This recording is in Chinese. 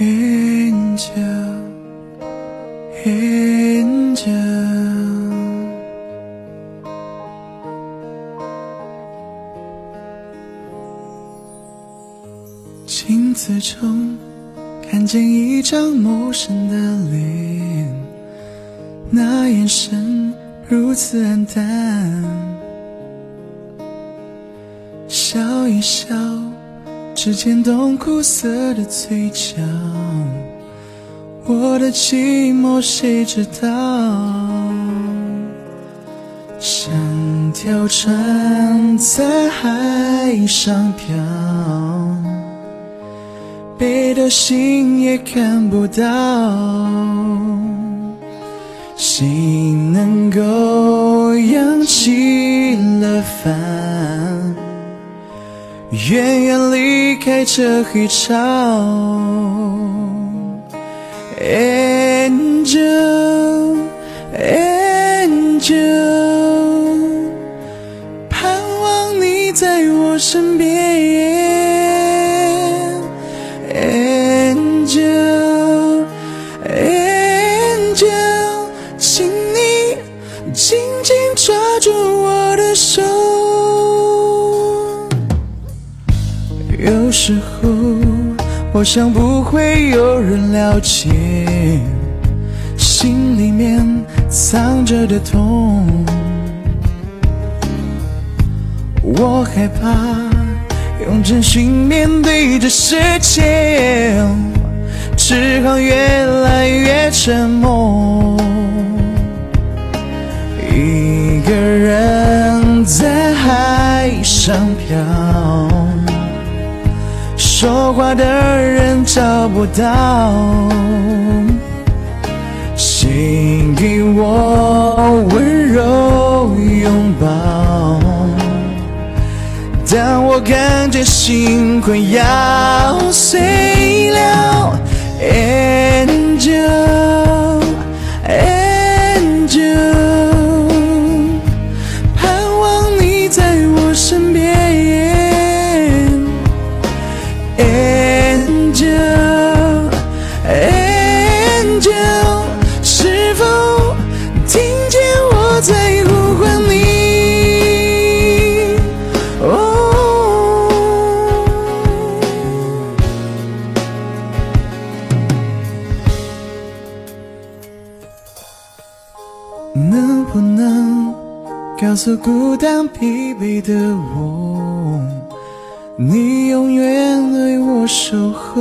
，Angel，Angel。镜子中看见一张陌生的脸，那眼神如此黯淡，笑一笑。只见动苦涩的嘴角，我的寂寞谁知道？像条船在海上漂，北的心也看不到，谁能够扬起了帆。远远离开这黑潮，Angel，Angel，盼望你在我身边，Angel，Angel，请你紧紧抓住我的手。有时候，我想不会有人了解心里面藏着的痛。我害怕用真心面对这世界，只好越来越沉默。一个人在海上漂。说话的人找不到，请给我温柔拥抱。当我感觉心快要碎了能不能告诉孤单疲惫的我，你永远为我守候？